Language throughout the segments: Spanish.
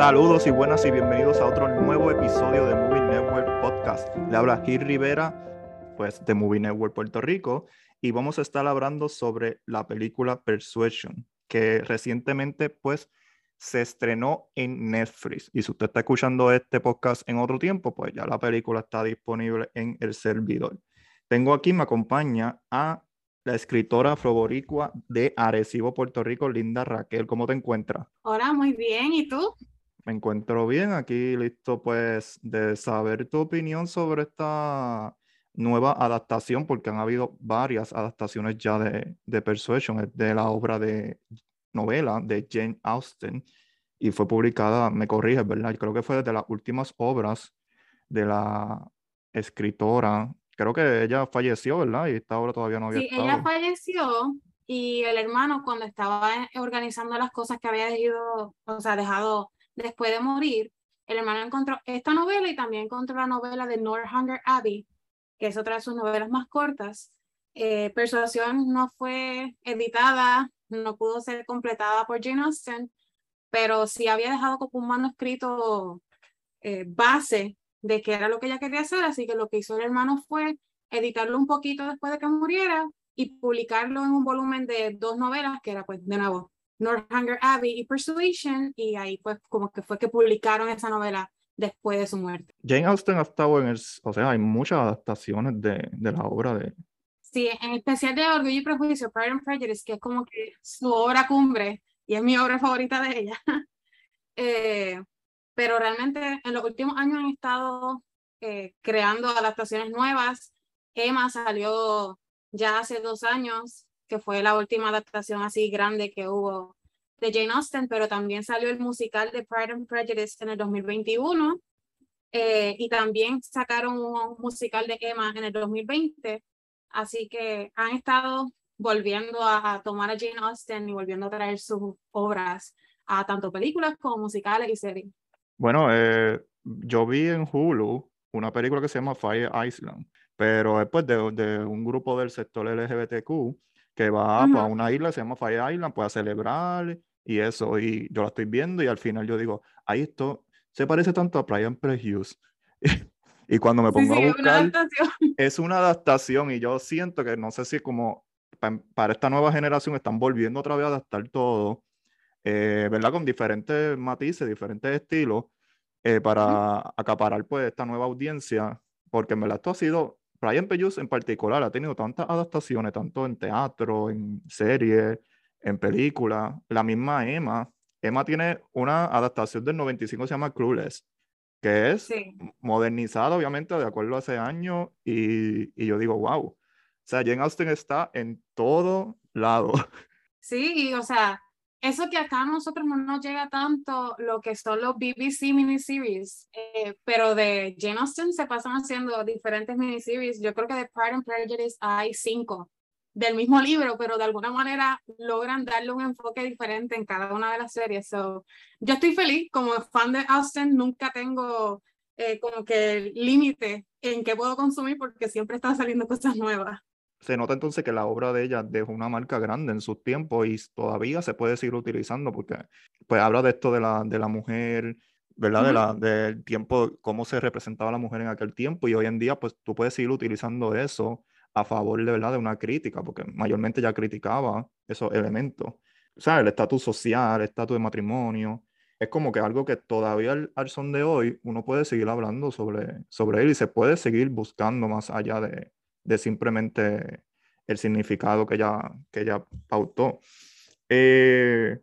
Saludos y buenas y bienvenidos a otro nuevo episodio de Movie Network Podcast. Le habla Gil Rivera, pues de Movie Network Puerto Rico, y vamos a estar hablando sobre la película Persuasion, que recientemente pues se estrenó en Netflix. Y si usted está escuchando este podcast en otro tiempo, pues ya la película está disponible en el servidor. Tengo aquí, me acompaña a la escritora afroboricua de Arecibo, Puerto Rico, Linda Raquel. ¿Cómo te encuentras? Hola, muy bien. ¿Y tú? Me encuentro bien aquí, listo pues de saber tu opinión sobre esta nueva adaptación, porque han habido varias adaptaciones ya de, de Persuasion, de la obra de novela de Jane Austen, y fue publicada, me corriges, ¿verdad? Creo que fue de las últimas obras de la escritora creo que ella falleció, ¿verdad? Y esta obra todavía no había Sí, ella falleció y el hermano cuando estaba organizando las cosas que había o sea, dejado después de morir, el hermano encontró esta novela y también encontró la novela de Northanger Abbey, que es otra de sus novelas más cortas. Eh, Persuasión no fue editada, no pudo ser completada por Jane Austen, pero sí había dejado como un manuscrito eh, base de qué era lo que ella quería hacer, así que lo que hizo el hermano fue editarlo un poquito después de que muriera y publicarlo en un volumen de dos novelas, que era pues de nuevo Northanger Abbey y Persuasion, y ahí pues como que fue que publicaron esa novela después de su muerte. Jane Austen ha estado en el, o sea, hay muchas adaptaciones de, de la obra de... Sí, en especial de Orgullo y Prejuicio, Pride and Prejudice, que es como que su obra cumbre, y es mi obra favorita de ella. eh, pero realmente en los últimos años han estado eh, creando adaptaciones nuevas. Emma salió ya hace dos años, que fue la última adaptación así grande que hubo de Jane Austen, pero también salió el musical de Pride and Prejudice en el 2021 eh, y también sacaron un musical de Emma en el 2020. Así que han estado volviendo a, a tomar a Jane Austen y volviendo a traer sus obras a tanto películas como musicales y series. Bueno, eh, yo vi en Hulu una película que se llama Fire Island, pero después de, de un grupo del sector LGBTQ que va a una isla, se llama Fire Island, pues a celebrar y eso, y yo la estoy viendo y al final yo digo, ahí esto se parece tanto a Pride and Prejudice. y cuando me pongo a buscar, es una adaptación y yo siento que no sé si como para esta nueva generación están volviendo otra vez a adaptar todo eh, ¿verdad? Con diferentes matices, diferentes estilos, eh, para acaparar pues esta nueva audiencia, porque en verdad esto ha sido, Brian Peyus en particular ha tenido tantas adaptaciones, tanto en teatro, en series, en películas, la misma Emma, Emma tiene una adaptación del 95 se llama Clueless, que es modernizada obviamente de acuerdo a ese año y, y yo digo, wow, o sea, Jane Austen está en todo lado. Sí, o sea, eso que acá a nosotros no nos llega tanto lo que son los BBC miniseries, eh, pero de Jane Austen se pasan haciendo diferentes miniseries. Yo creo que de Pride and Prejudice hay cinco del mismo libro, pero de alguna manera logran darle un enfoque diferente en cada una de las series. So, yo estoy feliz, como fan de Austen, nunca tengo eh, como que límite en qué puedo consumir porque siempre están saliendo cosas nuevas se nota entonces que la obra de ella dejó una marca grande en sus tiempos y todavía se puede seguir utilizando porque pues habla de esto de la, de la mujer, ¿verdad? de la, del tiempo, cómo se representaba la mujer en aquel tiempo y hoy en día pues tú puedes seguir utilizando eso a favor de, ¿verdad? de una crítica, porque mayormente ya criticaba esos elementos. O sea, el estatus social, el estatus de matrimonio, es como que algo que todavía al, al, son de hoy uno puede seguir hablando sobre, sobre él y se puede seguir buscando más allá de, de simplemente el significado que ella, que ella pautó. Eh,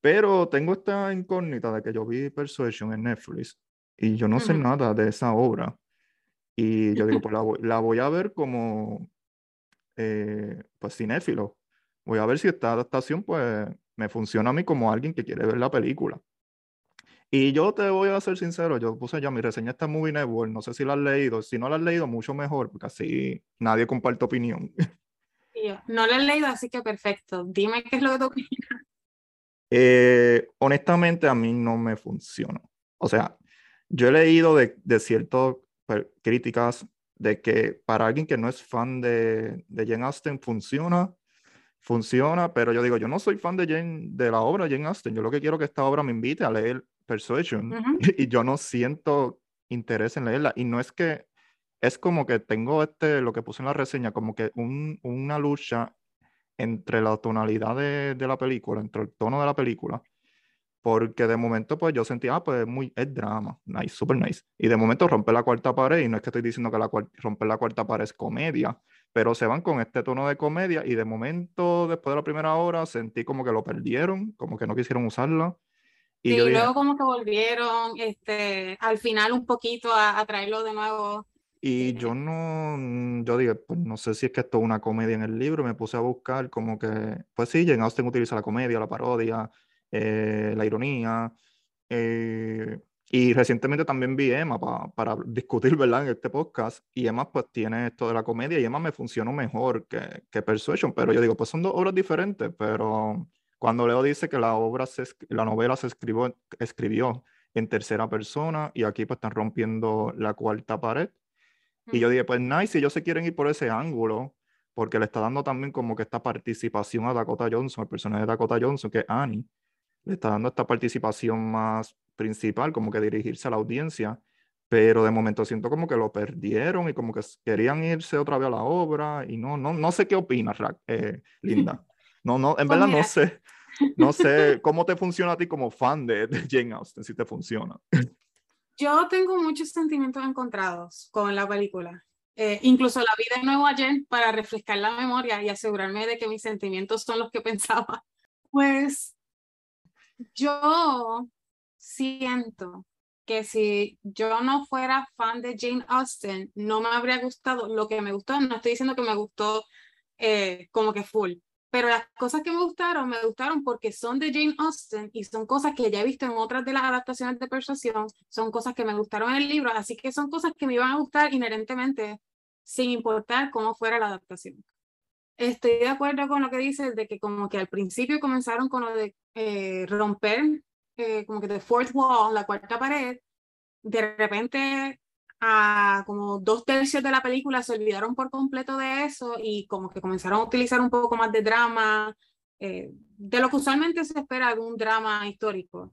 pero tengo esta incógnita de que yo vi Persuasion en Netflix y yo no sé nada de esa obra. Y yo digo, pues la, voy a ver como, eh, pues cinéfilo. Voy a ver si esta adaptación, pues, me funciona a mí como alguien que quiere ver la película. Y yo te voy a ser sincero, yo puse ya mi reseña está en Movie Network, no sé si la has leído, si no la has leído, mucho mejor, porque así nadie comparte opinión. no la he leído, así que perfecto. Dime qué es lo que tú opinas. Eh, honestamente, a mí no me funciona. O sea, yo he leído de, de ciertas críticas de que para alguien que no es fan de, de Jane Austen funciona, funciona, pero yo digo, yo no soy fan de Jane, de la obra Jane Austen, yo lo que quiero que esta obra me invite a leer Persuasion y yo no siento interés en leerla. Y no es que, es como que tengo este, lo que puse en la reseña, como que un, una lucha entre la tonalidad de, de, la película, entre el tono de la película, porque de momento pues yo sentía, ah, pues muy, es drama, nice, super nice. Y de momento rompe la cuarta pared, y no es que estoy diciendo que la romper la cuarta pared es comedia, pero se van con este tono de comedia y de momento, después de la primera hora, sentí como que lo perdieron, como que no quisieron usarla. Y luego como que volvieron este, al final un poquito a, a traerlo de nuevo y yo no, mm, yo dije, pues no sé si es que esto es una comedia en el libro, me puse a buscar como que, pues sí, Jane Austen utiliza la comedia, la parodia, eh, la ironía, eh, y recientemente también vi Emma para discutir, ¿verdad? En este podcast, y Emma pues tiene esto de la comedia, y Emma me funcionó mejor que, que Persuasion, pero yo digo, pues son dos obras diferentes, pero cuando Leo dice que la obra, se, la novela se escribió, escribió en tercera persona, y aquí pues están rompiendo la cuarta pared, y yo dije, pues nice, si ellos se quieren ir por ese ángulo, porque le está dando también como que esta participación a Dakota Johnson, el personaje de Dakota Johnson, que es Annie, le está dando esta participación más principal, como que dirigirse a la audiencia, pero de momento siento como que lo perdieron y como que querían irse otra vez a la obra y no, no, no sé qué opinas, eh, Linda. No, no, en pues verdad no sé, no sé cómo te funciona a ti como fan de, de Jane Austen, si te funciona. Yo tengo muchos sentimientos encontrados con la película. Eh, incluso la vi de nuevo ayer para refrescar la memoria y asegurarme de que mis sentimientos son los que pensaba. Pues yo siento que si yo no fuera fan de Jane Austen, no me habría gustado lo que me gustó. No estoy diciendo que me gustó eh, como que full, pero las cosas que me gustaron, me gustaron porque son de Jane Austen y son cosas que ya he visto en otras de las adaptaciones de Persuasión, son cosas que me gustaron en el libro, así que son cosas que me iban a gustar inherentemente, sin importar cómo fuera la adaptación. Estoy de acuerdo con lo que dices de que como que al principio comenzaron con lo de eh, romper eh, como que the fourth wall, la cuarta pared, de repente a como dos tercios de la película se olvidaron por completo de eso y como que comenzaron a utilizar un poco más de drama, eh, de lo que usualmente se espera un drama histórico.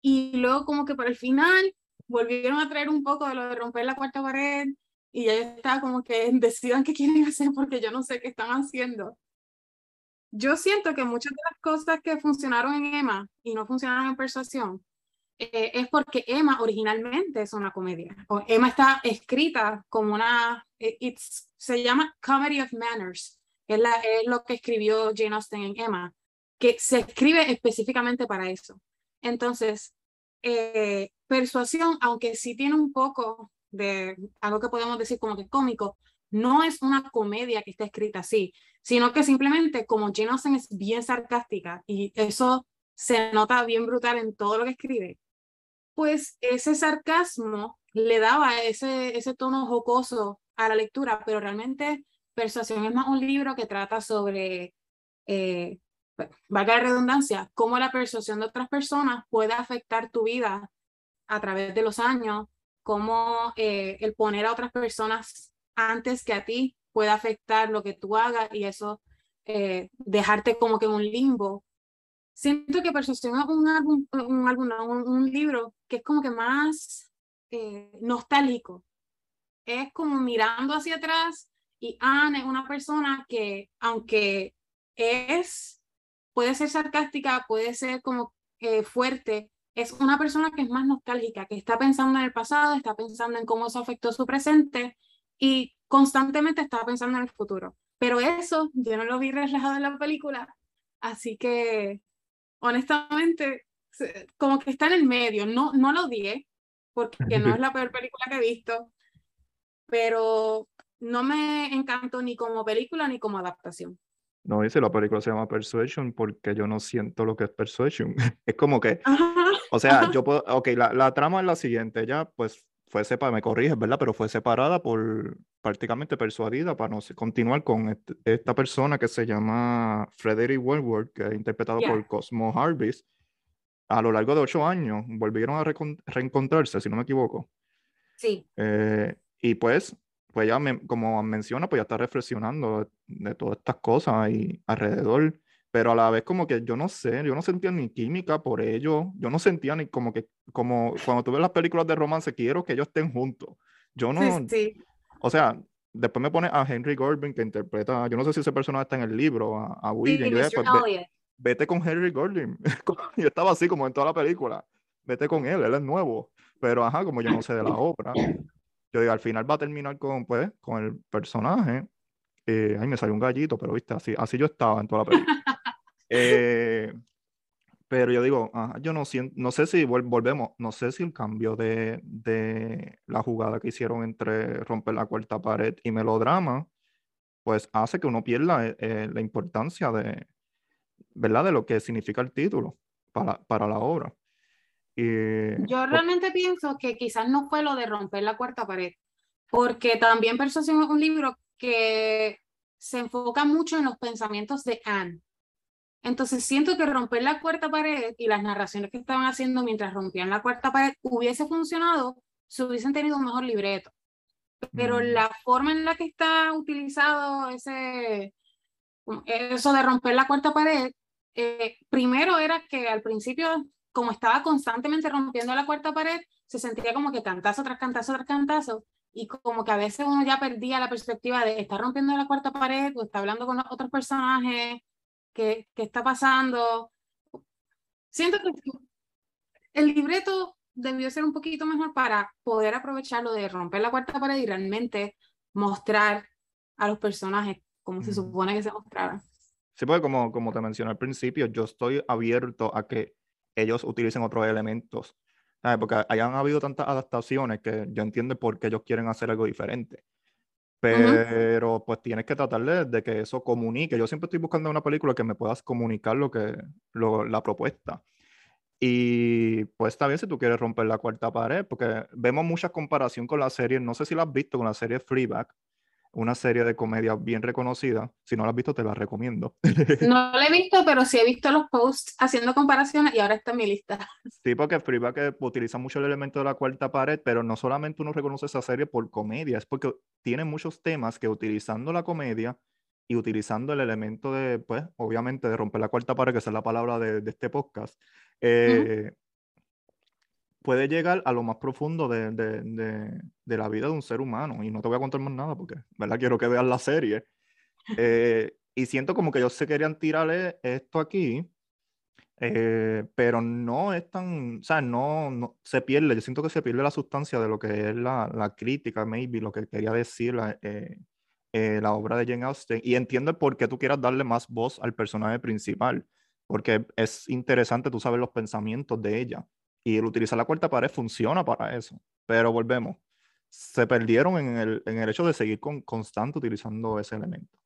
Y luego como que para el final volvieron a traer un poco de lo de romper la cuarta pared y ya está como que decidan qué quieren hacer porque yo no sé qué están haciendo. Yo siento que muchas de las cosas que funcionaron en Emma y no funcionaron en Persuasión eh, es porque Emma originalmente es una comedia. O Emma está escrita como una, eh, se llama Comedy of Manners, es, la, es lo que escribió Jane Austen en Emma, que se escribe específicamente para eso. Entonces, eh, Persuasión, aunque sí tiene un poco de algo que podemos decir como que cómico, no es una comedia que está escrita así, sino que simplemente como Jane Austen es bien sarcástica y eso se nota bien brutal en todo lo que escribe, pues ese sarcasmo le daba ese, ese tono jocoso a la lectura, pero realmente Persuasión es más un libro que trata sobre, eh, valga la redundancia, cómo la persuasión de otras personas puede afectar tu vida a través de los años, cómo eh, el poner a otras personas antes que a ti puede afectar lo que tú hagas y eso eh, dejarte como que en un limbo siento que Persuasión es un álbum, un, álbum un, libro que es como que más eh, nostálgico. Es como mirando hacia atrás y Anne es una persona que, aunque es, puede ser sarcástica, puede ser como eh, fuerte, es una persona que es más nostálgica, que está pensando en el pasado, está pensando en cómo eso afectó su presente y constantemente está pensando en el futuro. Pero eso yo no lo vi reflejado en la película, así que honestamente, como que está en el medio. No, no lo odié, porque no es la peor película que he visto, pero no me encantó ni como película ni como adaptación. No, dice la película se llama Persuasion porque yo no siento lo que es Persuasion. es como que, o sea, yo puedo, ok, la, la, trama es la siguiente, ya pues fue separada, me corriges, ¿verdad? Pero fue separada por prácticamente persuadida para no continuar con esta persona que se llama Frederick Wentworth, que es interpretado por Cosmo Harvis. A lo largo de ocho años volvieron a reencontrarse, si no me equivoco. Sí. Eh, y pues, pues ya como menciona, pues ya está reflexionando de, todas estas cosas y alrededor pero a la vez como que yo no sé, yo no sentía ni química por ello, yo no sentía ni como que, como cuando tú ves las películas de romance, quiero que ellos estén juntos. Yo no, Sí, sí. o sea, después me pone a Henry Golding que interpreta, yo no sé si ese personaje está en el libro, a, a Sí, William, yo, Mr. pues, ve- vete con Henry Golding. yo estaba así como en toda la película, vete con él, él es nuevo, pero ajá, como yo no sé de la obra, yo digo, al final va a terminar con, pues, con el personaje, eh, ay, me salió un gallito, pero viste, así, así yo estaba en toda la película. Eh, pero yo digo, ajá, yo no siento, no sé si vol- volvemos, no sé si el cambio de, de la jugada que hicieron entre romper la cuarta pared y melodrama, pues hace que uno pierda eh, eh, la importancia de, ¿verdad? De lo que significa el título para, para la obra. Y, Yo por- realmente pienso que quizás no fue lo de romper la cuarta pared, porque también Persuasión es un libro que se enfoca mucho en los pensamientos de Anne. Entonces siento que romper la cuarta pared y las narraciones que estaban haciendo mientras rompían la cuarta pared hubiese funcionado si hubiesen tenido un mejor libreto. Pero Mm. la forma en la que está utilizado ese, eso de romper la cuarta pared, eh, primero era que al principio, como estaba constantemente rompiendo la cuarta pared, se sentía como que cantazo tras cantazo tras cantazo, y como que a veces uno ya perdía la perspectiva de estar rompiendo la cuarta pared o está hablando con los otros personajes, ¿qué, qué está pasando? Siento que el libreto debió ser un poquito mejor para poder aprovecharlo de romper la cuarta pared y realmente mostrar a los personajes como se supone que se mostraran. Sí, porque como, como te mencioné al principio, yo estoy abierto a que ellos utilicen otros elementos. ¿sabes? Porque hayan habido tantas adaptaciones que yo entiendo por qué ellos quieren hacer algo diferente. Pero pues tienes que tratar de, que eso comunique. Yo siempre estoy buscando una película que me puedas comunicar lo que, lo- la propuesta. Y pues está bien si tú quieres romper la cuarta pared, porque vemos mucha comparación con la serie, no sé si la has visto con la serie Fleabag, una serie de comedia bien reconocida. Si no la has visto, te la recomiendo. No lo he visto, pero sí he visto los posts haciendo comparaciones y ahora está en mi lista. Sí, porque Fleabag eh, utiliza mucho el elemento de la cuarta pared, pero no solamente uno reconoce esa serie por comedia, es porque tiene muchos temas que utilizando la comedia y utilizando el elemento de, pues, obviamente, de romper la cuarta pared, que esa es la palabra de, de este podcast, eh, puede llegar a lo más profundo de, de- de- de la vida de un ser humano. Y no te voy a contar más nada porque, ¿verdad? Quiero que veas la serie. Eh, y siento como que ellos se querían tirarle esto aquí, eh, pero no es tan, o sea, no, no- se pierde, yo siento que se pierde la sustancia de lo que es la, la crítica, maybe, lo que quería decir la, eh, eh, la obra de Jane Austen. Y entiendo por qué tú quieras darle más voz al personaje principal, porque es interesante tú saber los pensamientos de ella. Y el utilizar la cuarta pared funciona para eso. Pero volvemos, se perdieron en el, en el hecho de seguir con, constante utilizando ese elemento.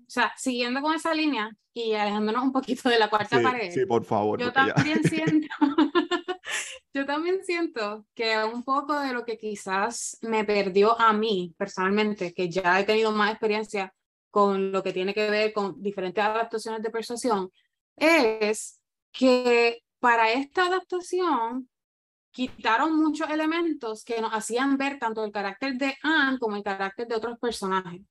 O sea, siguiendo con esa línea y alejándonos un poquito de la cuarta Sí, pared. sí, por favor. Yo ya- también siento, yo también siento que un poco de lo que quizás me perdió a mí personalmente, que ya he tenido más experiencia con lo que tiene que ver con diferentes adaptaciones de persuasión, es que para esta adaptación quitaron muchos elementos que nos hacían ver tanto el carácter de Anne como el carácter de otros personajes.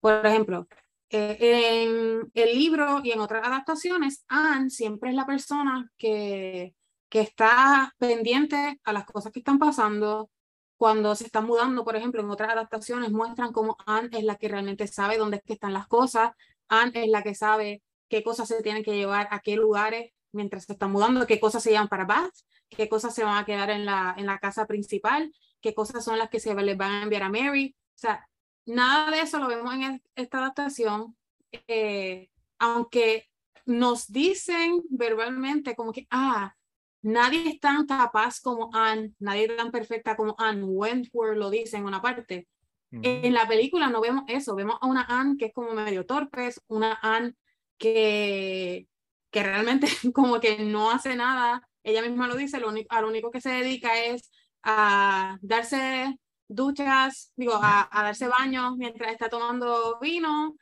Por ejemplo, eh, en el libro y en otras adaptaciones, Anne siempre es la persona que, que está pendiente a las cosas que están pasando. Cuando se están mudando, por ejemplo, en otras adaptaciones muestran cómo Anne es la que realmente sabe dónde es que están las cosas. Anne es la que sabe qué cosas se tienen que llevar a qué lugares mientras se están mudando, qué cosas se llevan para Bath, qué cosas se van a quedar en la, en la casa principal, qué cosas son las que se les van a enviar a Mary. O sea, nada de eso lo vemos en es- esta adaptación, eh, aunque nos dicen verbalmente como que, ah, nadie es tan capaz como Anne, nadie es tan perfecta como Anne, Wentworth lo dice en una parte. En la película no vemos eso, vemos a una Anne que es como medio torpe, es una Anne que, que realmente como que no hace nada, ella misma lo dice, lo único, a lo único que se dedica es a darse duchas, digo, a, darse baños mientras está tomando vino,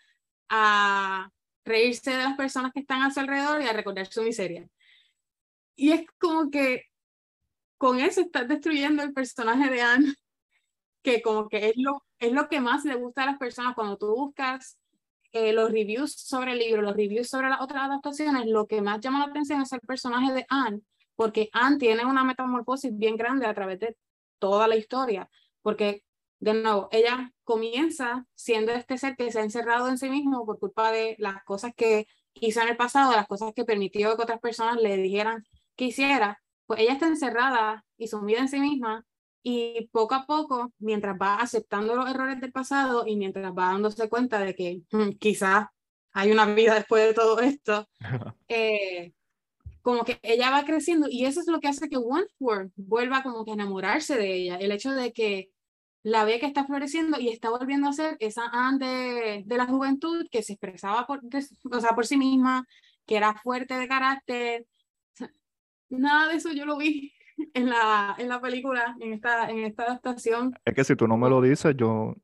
a reírse de las personas que están a su alrededor y a recordar su miseria. Y es como que con eso estás destruyendo el personaje de Anne, que como que es lo, es lo que más le gusta a las personas cuando tú buscas eh, los reviews sobre el libro, los reviews sobre las otras adaptaciones, lo que más llama la atención es el personaje de Anne, porque Anne tiene una metamorfosis bien grande a través de toda la historia, porque de nuevo, ella comienza siendo este ser que se ha encerrado en sí mismo por culpa de las cosas que hizo en el pasado, las cosas que permitió que otras personas le dijeran que hiciera, pues ella está encerrada y sumida en sí misma y poco a poco, mientras va aceptando los errores del pasado y mientras va dándose cuenta de que mm, quizás hay una vida después de todo esto, eh, como que ella va creciendo y eso es lo que hace que Wentworth vuelva como que a enamorarse de ella, el hecho de que la ve que está floreciendo y está volviendo a ser esa Anne de, la juventud que se expresaba por, o sea, por sí misma, que era fuerte de carácter. Nada de eso yo lo vi en la, en la película, en esta, en esta adaptación. Es que si tú no me lo dices, yo,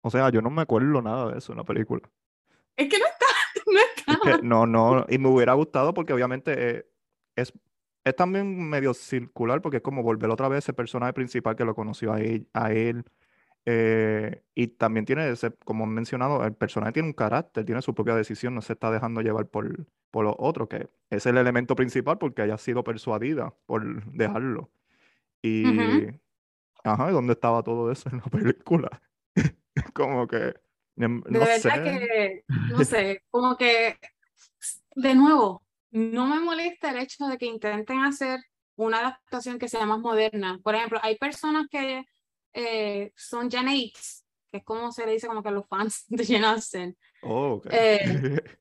o sea, yo no me acuerdo nada de eso en la película. Es que no está, no está. no, no, y me hubiera gustado porque obviamente eh, es, es también medio circular porque es como volver otra vez ese personaje principal que lo conoció a él. A él eh, y también tiene, ese, como mencionado, el personaje tiene un carácter, tiene su propia decisión, no se está dejando llevar por, por los otros, que es el elemento principal porque haya sido persuadida por dejarlo. Y, ajá, ¿dónde estaba todo eso en la película? como que, em, no de sé. verdad que, no sé, como que, de nuevo, no me molesta el hecho de que intenten hacer una adaptación que sea más moderna. Por ejemplo, hay personas que eh, son X, que es como se le dice como que a los fans de Jane Austen. Oh, eh,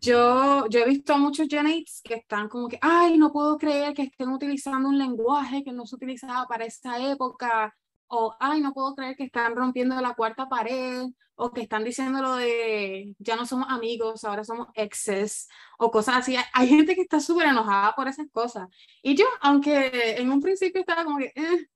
yo, yo he visto a muchos X que están como que, ay, no puedo creer que estén utilizando un lenguaje que no se utilizaba para esa época, o ay, no puedo creer que están rompiendo la cuarta pared, o que están diciendo lo de ya no somos amigos, ahora somos exes, o cosas así. Hay gente que está súper enojada por esas cosas. Y yo, aunque en un principio estaba como que, eh,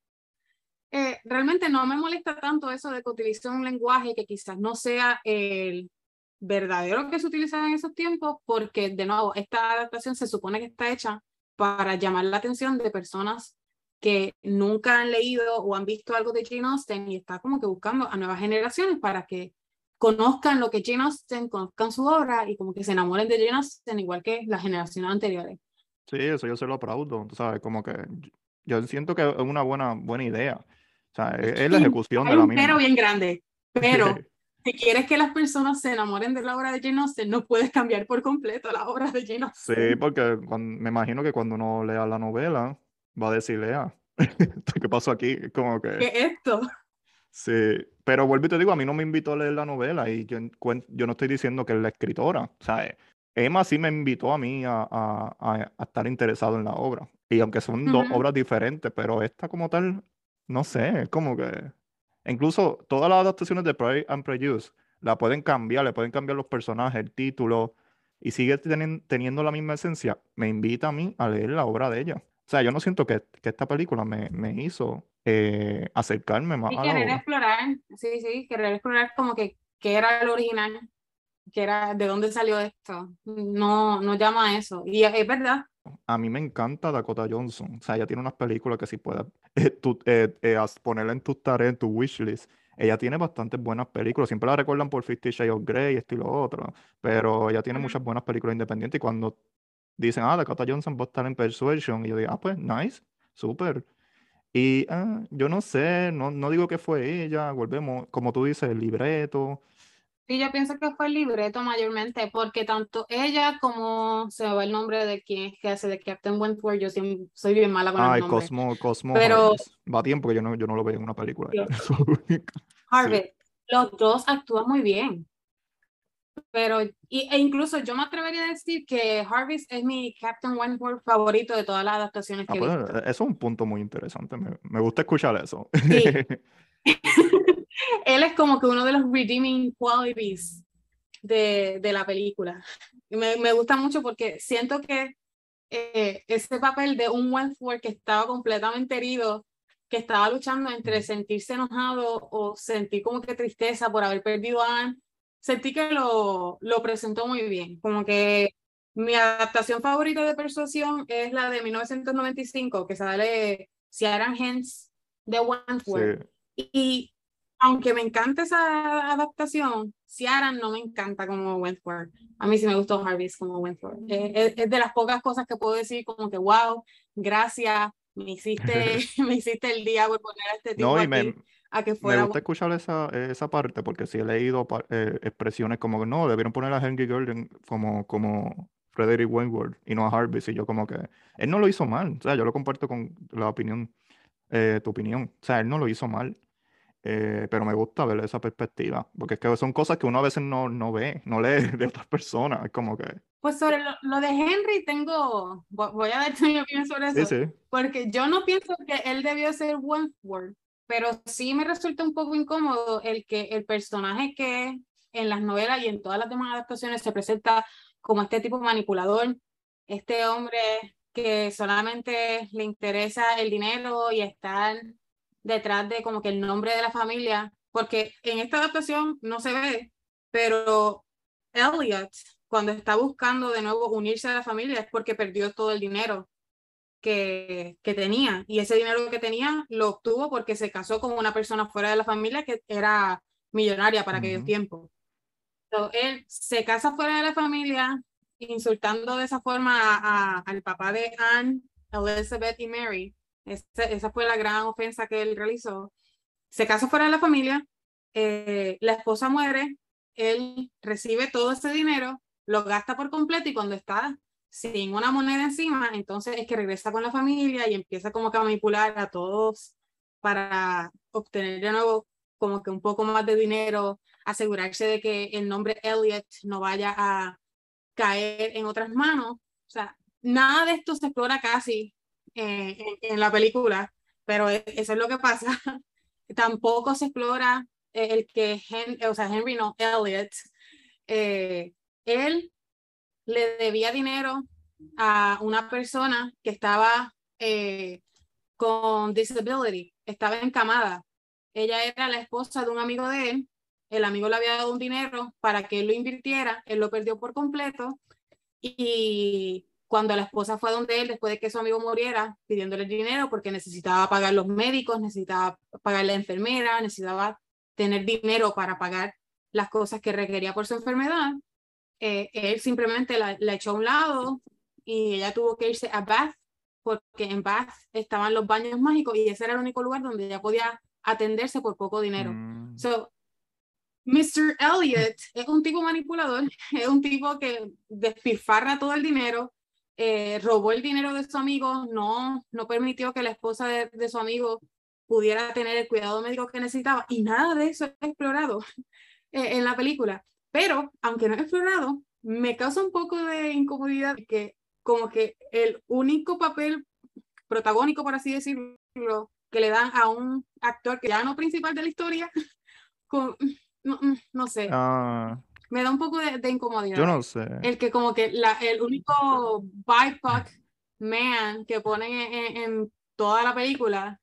eh, realmente no me molesta tanto eso de que utilice un lenguaje que quizás no sea el verdadero que se utilizaba en esos tiempos, porque de nuevo, esta adaptación se supone que está hecha para llamar la atención de personas que nunca han leído o han visto algo de Jane Austen y está como que buscando a nuevas generaciones para que conozcan lo que Jane Austen, conozcan su obra y como que se enamoren de Jane Austen igual que las generaciones anteriores. Sí, eso yo se lo aplaudo, sabes, como que yo siento que es una buena, buena idea. O sea, es, la ejecución de la misma. Pero bien grande, pero si quieres que las personas se enamoren de la obra de Jane Austen, no puedes cambiar por completo la obra de Jane Austen. Sí, porque me imagino que cuando uno lea la novela, va a decir, lea, ¿qué pasó aquí? Como que... ¿Qué es esto? Sí, pero vuelvo y te digo, a mí no me invitó a leer la novela y yo, yo no estoy diciendo que es la escritora. O sea, Emma sí me invitó a mí a, a, a, estar interesado en la obra. Y aunque son dos obras diferentes, pero esta como tal, no sé, como que... Incluso todas las adaptaciones de Pride and Prejudice la pueden cambiar, le pueden cambiar los personajes, el título, y sigue teniendo la misma esencia. Me invita a mí a leer la obra de ella. O sea, yo no siento que, que esta película me, me hizo eh, acercarme más y a querer la explorar, sí, sí, querer explorar como que qué era el original, que era de dónde salió esto. No, no llama a eso. Y es, verdad. A mí me encanta Dakota Johnson. O sea, ella tiene unas películas que si puedes eh, eh, eh ponerla en tus tareas, en tu wishlist. Ella tiene bastantes buenas películas. Siempre la recuerdan por Fifty Shades of Grey, esto y lo otro. Pero ella tiene muchas buenas películas independientes. Y cuando dicen, ah, Dakota Johnson va a estar en Persuasion. Y yo digo, ah, pues, nice, súper. Y ah, yo no sé, no, no digo que fue ella, volvemos, como tú dices, el libreto. Sí, yo pienso que fue el libreto mayormente, porque tanto ella como se me va el nombre de quien es que hace de Captain Wentworth, yo soy bien mala con el nombre. Cosmo, Cosmo. Pero, Va tiempo que yo no, yo no lo veo en una película. Harvey, los dos actúan muy bien. Pero, y, e incluso yo me atrevería a decir que Harvey es mi Captain Wentworth favorito de todas las adaptaciones ah, que he pues, visto. Eso es un punto muy interesante. Me, me gusta escuchar eso. Sí. Él es como que uno de los redeeming qualities de, de la película. Me, me, gusta mucho porque siento que eh, ese papel de un Wentworth que estaba completamente herido, que estaba luchando entre sentirse enojado o sentir como que tristeza por haber perdido a Anne sentí que lo, lo presentó muy bien. Como que mi adaptación favorita de Persuasión es la de 1995, que sale Ciaran Hens de Wentworth. Y aunque me encanta esa adaptación, Ciara no me encanta como Wentworth. A mí sí me gustó Harvey como Wentworth. es, de las pocas cosas que puedo decir como que, wow, gracias, me hiciste, me hiciste el día por poner a este tipo me, a que fuera... Me gusta escuchar esa, esa parte porque sí he leído eh, expresiones como que no, debieron poner a Henry Golden como, como Frederick Wentworth y no a Harvey. Y yo como que, él no lo hizo mal. O sea, yo lo comparto con la opinión, eh, tu opinión. O sea, él no lo hizo mal. Eh, pero me gusta ver esa perspectiva, porque es que son cosas que uno a veces no, no ve, no lee de otras personas, es como que... Pues sobre lo, de Henry tengo, voy a dar mi opinión sobre eso, sí, sí. porque yo no pienso que él debió ser Wentworth, pero sí me resulta un poco incómodo el que el personaje que en las novelas y en todas las demás adaptaciones se presenta como este tipo manipulador, este hombre que solamente le interesa el dinero y estar detrás de como que el nombre de la familia, porque en esta adaptación no se ve, pero Elliot, cuando está buscando de nuevo unirse a la familia, es porque perdió todo el dinero que, que tenía. Y ese dinero que tenía lo obtuvo porque se casó con una persona fuera de la familia que era millonaria para aquel tiempo. Entonces, él se casa fuera de la familia, insultando de esa forma al papá de Anne, Elizabeth y Mary, esa, fue la gran ofensa que él realizó. Se casa fuera de la familia, eh, la esposa muere, él recibe todo ese dinero, lo gasta por completo y cuando está sin una moneda encima, entonces es que regresa con la familia y empieza como que a manipular a todos para obtener de nuevo como que un poco más de dinero, asegurarse de que el nombre Elliot no vaya a caer en otras manos. O sea, nada de esto se explora casi en, la película, pero e, eso es lo que pasa. Tampoco se explora eh, el que, o sea, Henry no, Elliot, eh, él le debía dinero a una persona que estaba eh, con disability, estaba encamada. Ella era la esposa de un amigo de él, el amigo le había dado un dinero para que él lo invirtiera, él lo perdió por completo y cuando la esposa fue donde él, después de que su amigo muriera, pidiéndole dinero porque necesitaba pagar los médicos, necesitaba pagar la enfermera, necesitaba tener dinero para pagar las cosas que requería por su enfermedad, eh, él simplemente la, echó a un lado y ella tuvo que irse a Bath porque en Bath estaban los baños mágicos y ese era el único lugar donde ella podía atenderse por poco dinero. Mm. So, Mr. Elliot es un tipo manipulador, es un tipo que despilfarra todo el dinero, eh, robó el dinero de su amigo, no, no permitió que la esposa de, su amigo pudiera tener el cuidado médico que necesitaba y nada de eso es explorado en la película. Pero, aunque no es explorado, me causa un poco de incomodidad que como que el único papel protagónico, por así decirlo, que le dan a un actor que ya no principal de la historia, no, sé. Ah, me da un poco de, incomodidad. Yo no sé. El que como que la, el único BIPOC man que ponen en, toda la película,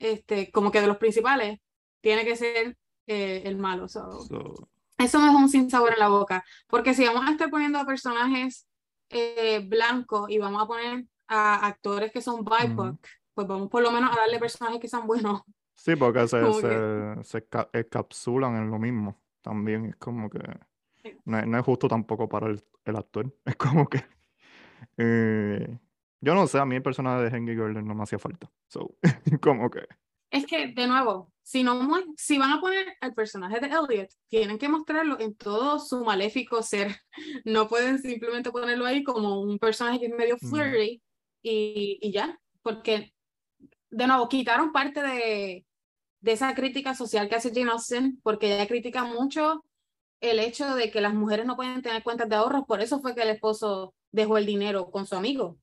este, como que de los principales, tiene que ser eh, el malo. Eso me es un sin sabor en la boca. Porque si vamos a estar poniendo a personajes eh, blancos y vamos a poner a actores que son BIPOC, pues vamos por lo menos a darle personajes que sean buenos. Sí, porque se, se, se, encapsulan en lo mismo. También es como que no, es justo tampoco para el, el actor. Es como que. Eh, yo no sé, a mí el personaje de Henry Gordon no me hacía falta. So, como que. Es que, de nuevo, si, no, si van a poner al personaje de Elliot, tienen que mostrarlo en todo su maléfico ser. No pueden simplemente ponerlo ahí como un personaje que es medio flirty y, y ya. Porque, de nuevo, quitaron parte de, de esa crítica social que hace Jane Austen, porque ella critica mucho el hecho de que las mujeres no pueden tener cuentas de ahorros, por eso fue que el esposo dejó el dinero con su amigo,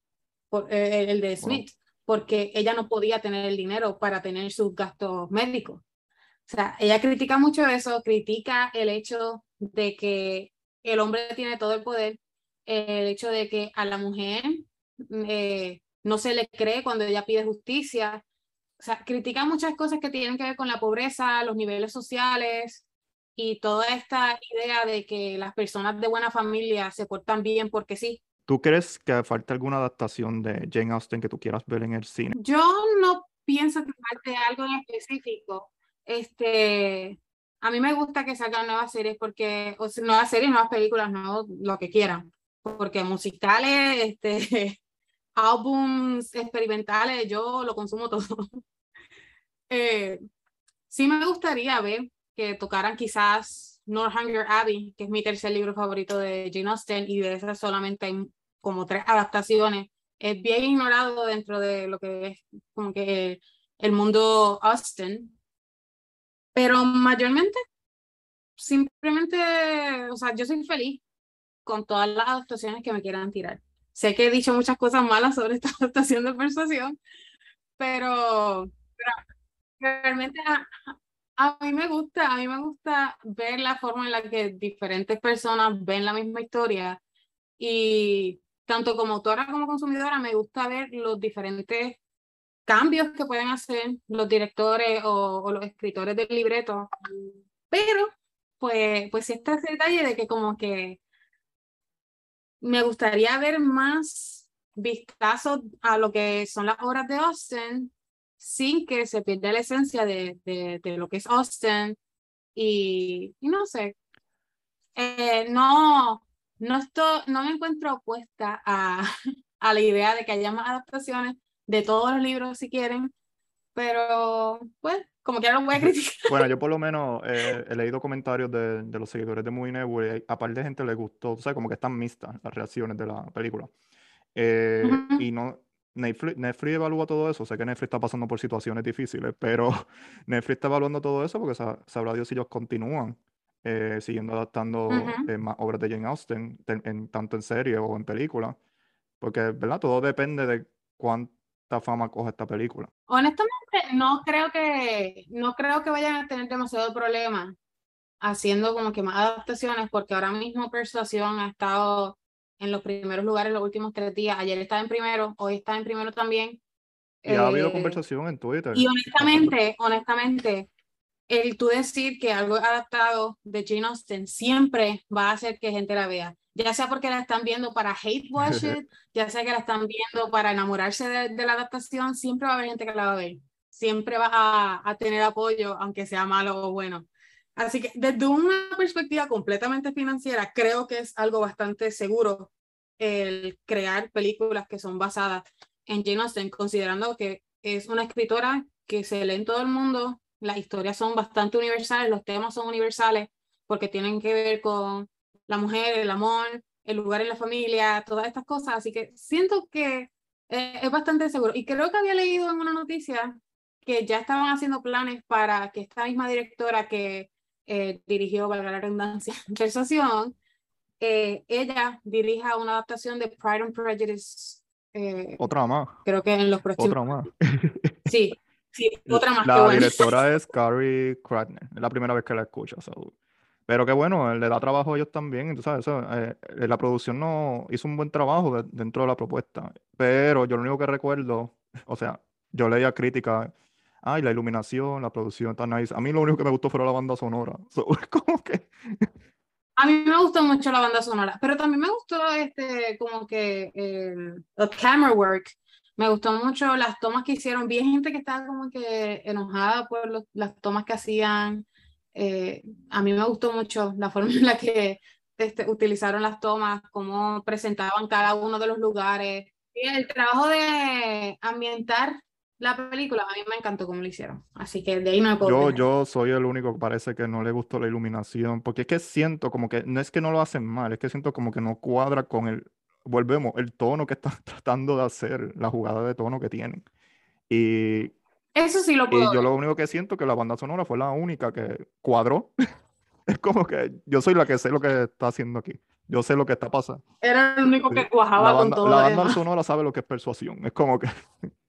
por, eh, el de Smith, porque ella no podía tener el dinero para tener sus gastos médicos. O sea, ella critica mucho eso, critica el hecho de que el hombre tiene todo el poder, el hecho de que a la mujer eh, no se le cree cuando ella pide justicia. O sea, critica muchas cosas que tienen que ver con la pobreza, los niveles sociales, y toda esta idea de que las personas de buena familia se portan bien porque sí. ¿Tú crees que falta alguna adaptación de Jane Austen que tú quieras ver en el cine? Yo no pienso que falte algo en específico. este, a mí me gusta que salgan nuevas series porque, o sea, nuevas series, nuevas películas, no lo que quieran, porque musicales, este, álbums experimentales, yo lo consumo todo. eh, sí me gustaría ver que tocaran quizás Northanger Abbey, que es mi tercer libro favorito de Jane Austen, y de esas solamente hay como tres adaptaciones. Es bien ignorado dentro de lo que es como que el mundo Austen, pero mayormente, simplemente, o sea, yo soy feliz con todas las adaptaciones que me quieran tirar. Sé que he dicho muchas cosas malas sobre esta adaptación de persuasión, pero, realmente a, mí me gusta, a mí me gusta ver la forma en la que diferentes personas ven la misma historia y tanto como autora como consumidora me gusta ver los diferentes cambios que pueden hacer los directores o, los escritores del libreto, pero pues, pues sí está ese detalle de que como que me gustaría ver más vistazos a lo que son las obras de Austin sin que se pierda la esencia de, de, lo que es Austin. Y, no sé, eh, no, no, estoy, no me encuentro opuesta a, a la idea de que haya más adaptaciones, de todos los libros si quieren, pero pues como que ahora lo voy a criticar. Bueno, yo por lo menos eh, he leído comentarios de, de, los seguidores de Movie Network y aparte de gente le gustó, o sea, como que están mixtas las reacciones de la película. Eh, y no, Netflix, Netflix, evalúa todo eso, sé que Netflix está pasando por situaciones difíciles, pero Netflix está evaluando todo eso porque sabrá Dios si ellos continúan eh, siguiendo adaptando más obras de Jane Austen, en, tanto en serie o en película, porque, ¿verdad? Todo depende de cuánto fama coge esta película. Honestamente, no creo que, no creo que vayan a tener demasiado problema haciendo como que más adaptaciones, porque ahora mismo Persuasión ha estado en los primeros lugares los últimos tres días. Ayer estaba en primero, hoy está en primero también. Y ha habido eh, conversación en Twitter. Y honestamente, honestamente, el tú decir que algo adaptado de Jane Austen siempre va a hacer que gente la vea ya sea porque la están viendo para hate watch it, ya sea que la están viendo para enamorarse de, la adaptación, siempre va a haber gente que la va a ver, siempre va a, a, tener apoyo, aunque sea malo o bueno. Así que desde una perspectiva completamente financiera, creo que es algo bastante seguro el crear películas que son basadas en Jane Austen, considerando que es una escritora que se lee en todo el mundo, las historias son bastante universales, los temas son universales porque tienen que ver con la mujer, el amor, el lugar en la familia, todas estas cosas. Así que siento que eh, es bastante seguro. Y creo que había leído en una noticia que ya estaban haciendo planes para que esta misma directora que eh, dirigió, valga la redundancia, Persuasión, eh, ella dirija una adaptación de Pride and Prejudice. otra más. Creo que en los próximos. Otra más. Sí, sí, otra más. La directora es Carrie Kratner. Es la primera vez que la escucho. Pero qué bueno, le da trabajo a ellos también. Entonces, eso, eh, eh, la producción no hizo un buen trabajo dentro de la propuesta. Pero yo lo único que recuerdo, o sea, yo leía críticas, ay, la iluminación, la producción está nice. A mí lo único que me gustó fue la banda sonora. como que... A mí me gustó mucho la banda sonora, pero también me gustó este, como que el, camera work. Me gustó mucho las tomas que hicieron. Vi gente que estaba como que enojada por las tomas que hacían eh, a mí me gustó mucho la forma en la que este, utilizaron las tomas, cómo presentaban cada uno de los lugares. Y el trabajo de ambientar la película, a mí me encantó cómo lo hicieron. Así que de ahí no me puedo. Yo, yo soy el único que parece que no le gustó la iluminación, porque es que siento como que, no es que no lo hacen mal, es que siento como que no cuadra con el, volvemos, el tono que están tratando de hacer, la jugada de tono que tienen. Y eso sí lo puedo. Y yo lo único que siento que la banda sonora fue la única que cuadró. es como que yo soy la que sé lo que está haciendo aquí. Yo sé lo que está pasando. Era el único que cuajaba con todo. La banda sonora sabe lo que es persuasión. Es como que.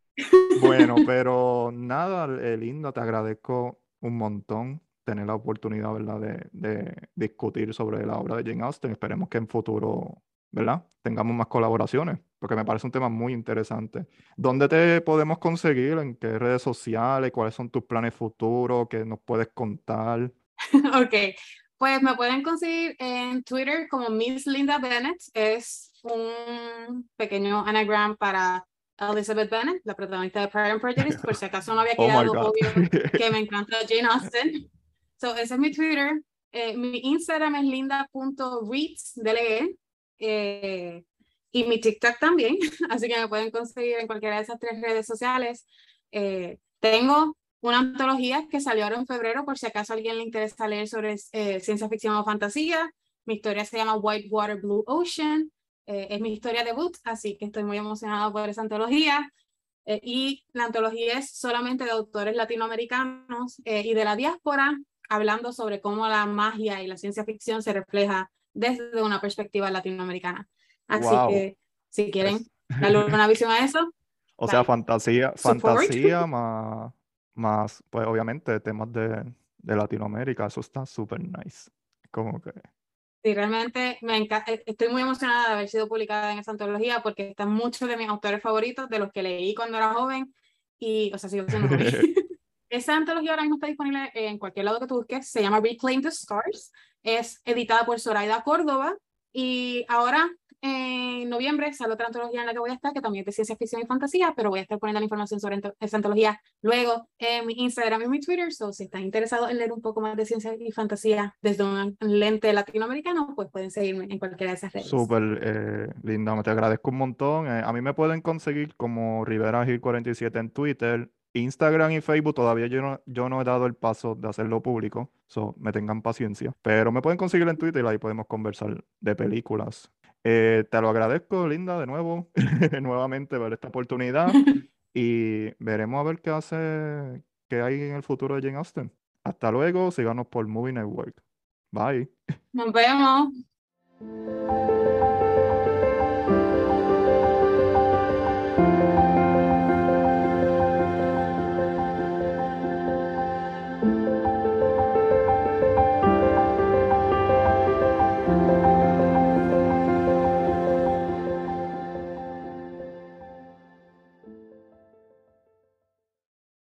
bueno, pero nada, eh, Linda, te agradezco un montón tener la oportunidad, ¿verdad?, de, discutir sobre la obra de Jane Austen. Esperemos que en futuro ¿verdad? Tengamos más colaboraciones, porque me parece un tema muy interesante. ¿Dónde te podemos conseguir? ¿En qué redes sociales? ¿Cuáles son tus planes futuros? ¿Qué nos puedes contar? ok, pues me pueden conseguir en Twitter como Miss Linda Bennett. Es un pequeño anagram para Elizabeth Bennet, la protagonista de Pride and Prejudice, por si acaso no había Oh quedado God. obvio que me encanta Jane Austen. So, ese es mi Twitter. Eh, mi Instagram es linda.reads, DLE. Eh, y mi TikTok también, así que me pueden conseguir en cualquiera de esas tres redes sociales. Eh, tengo una antología que salió ahora en febrero, por si acaso a alguien le interesa leer sobre eh, ciencia ficción o fantasía. Mi historia se llama White Water Blue Ocean. Eh, es mi historia debut, así que estoy muy emocionada por esa antología. Eh, y la antología es solamente de autores latinoamericanos eh, y de la diáspora, hablando sobre cómo la magia y la ciencia ficción se refleja desde una perspectiva latinoamericana. Así Wow. que si quieren darle una visión a eso, O sea, fantasía, fantasía más, más, pues obviamente temas de, de Latinoamérica, eso está súper nice. Como que, Sí, realmente me enca- eh, estoy muy emocionada de haber sido publicada en esa antología porque están muchos de mis autores favoritos, de los que leí cuando era joven y, o sea, sigo siendo joven. Esa antología ahora mismo está disponible en cualquier lado que tú busques, se llama Reclaim the Stars, es editada por Zoraida Córdoba y ahora en noviembre sale otra antología en la que voy a estar, que también es de ciencia ficción y fantasía, pero voy a estar poniendo la información sobre esa antología luego en mi Instagram y mi Twitter, so si están interesados en leer un poco más de ciencia y fantasía desde un lente latinoamericano, pues pueden seguirme en cualquiera de esas redes. súper eh, linda, te agradezco un montón. Eh, a mí me pueden conseguir como Rivera Gil 47 en Twitter, Instagram y Facebook. Todavía yo no, yo no he dado el paso de hacerlo público, so me tengan paciencia. Pero me pueden conseguir en Twitter y ahí podemos conversar de películas. Eh, te lo agradezco, Linda, de nuevo, nuevamente por esta oportunidad. y veremos a ver qué hace, qué hay en el futuro de Jane Austen. Hasta luego, síganos por Movie Network. Bye. Nos vemos.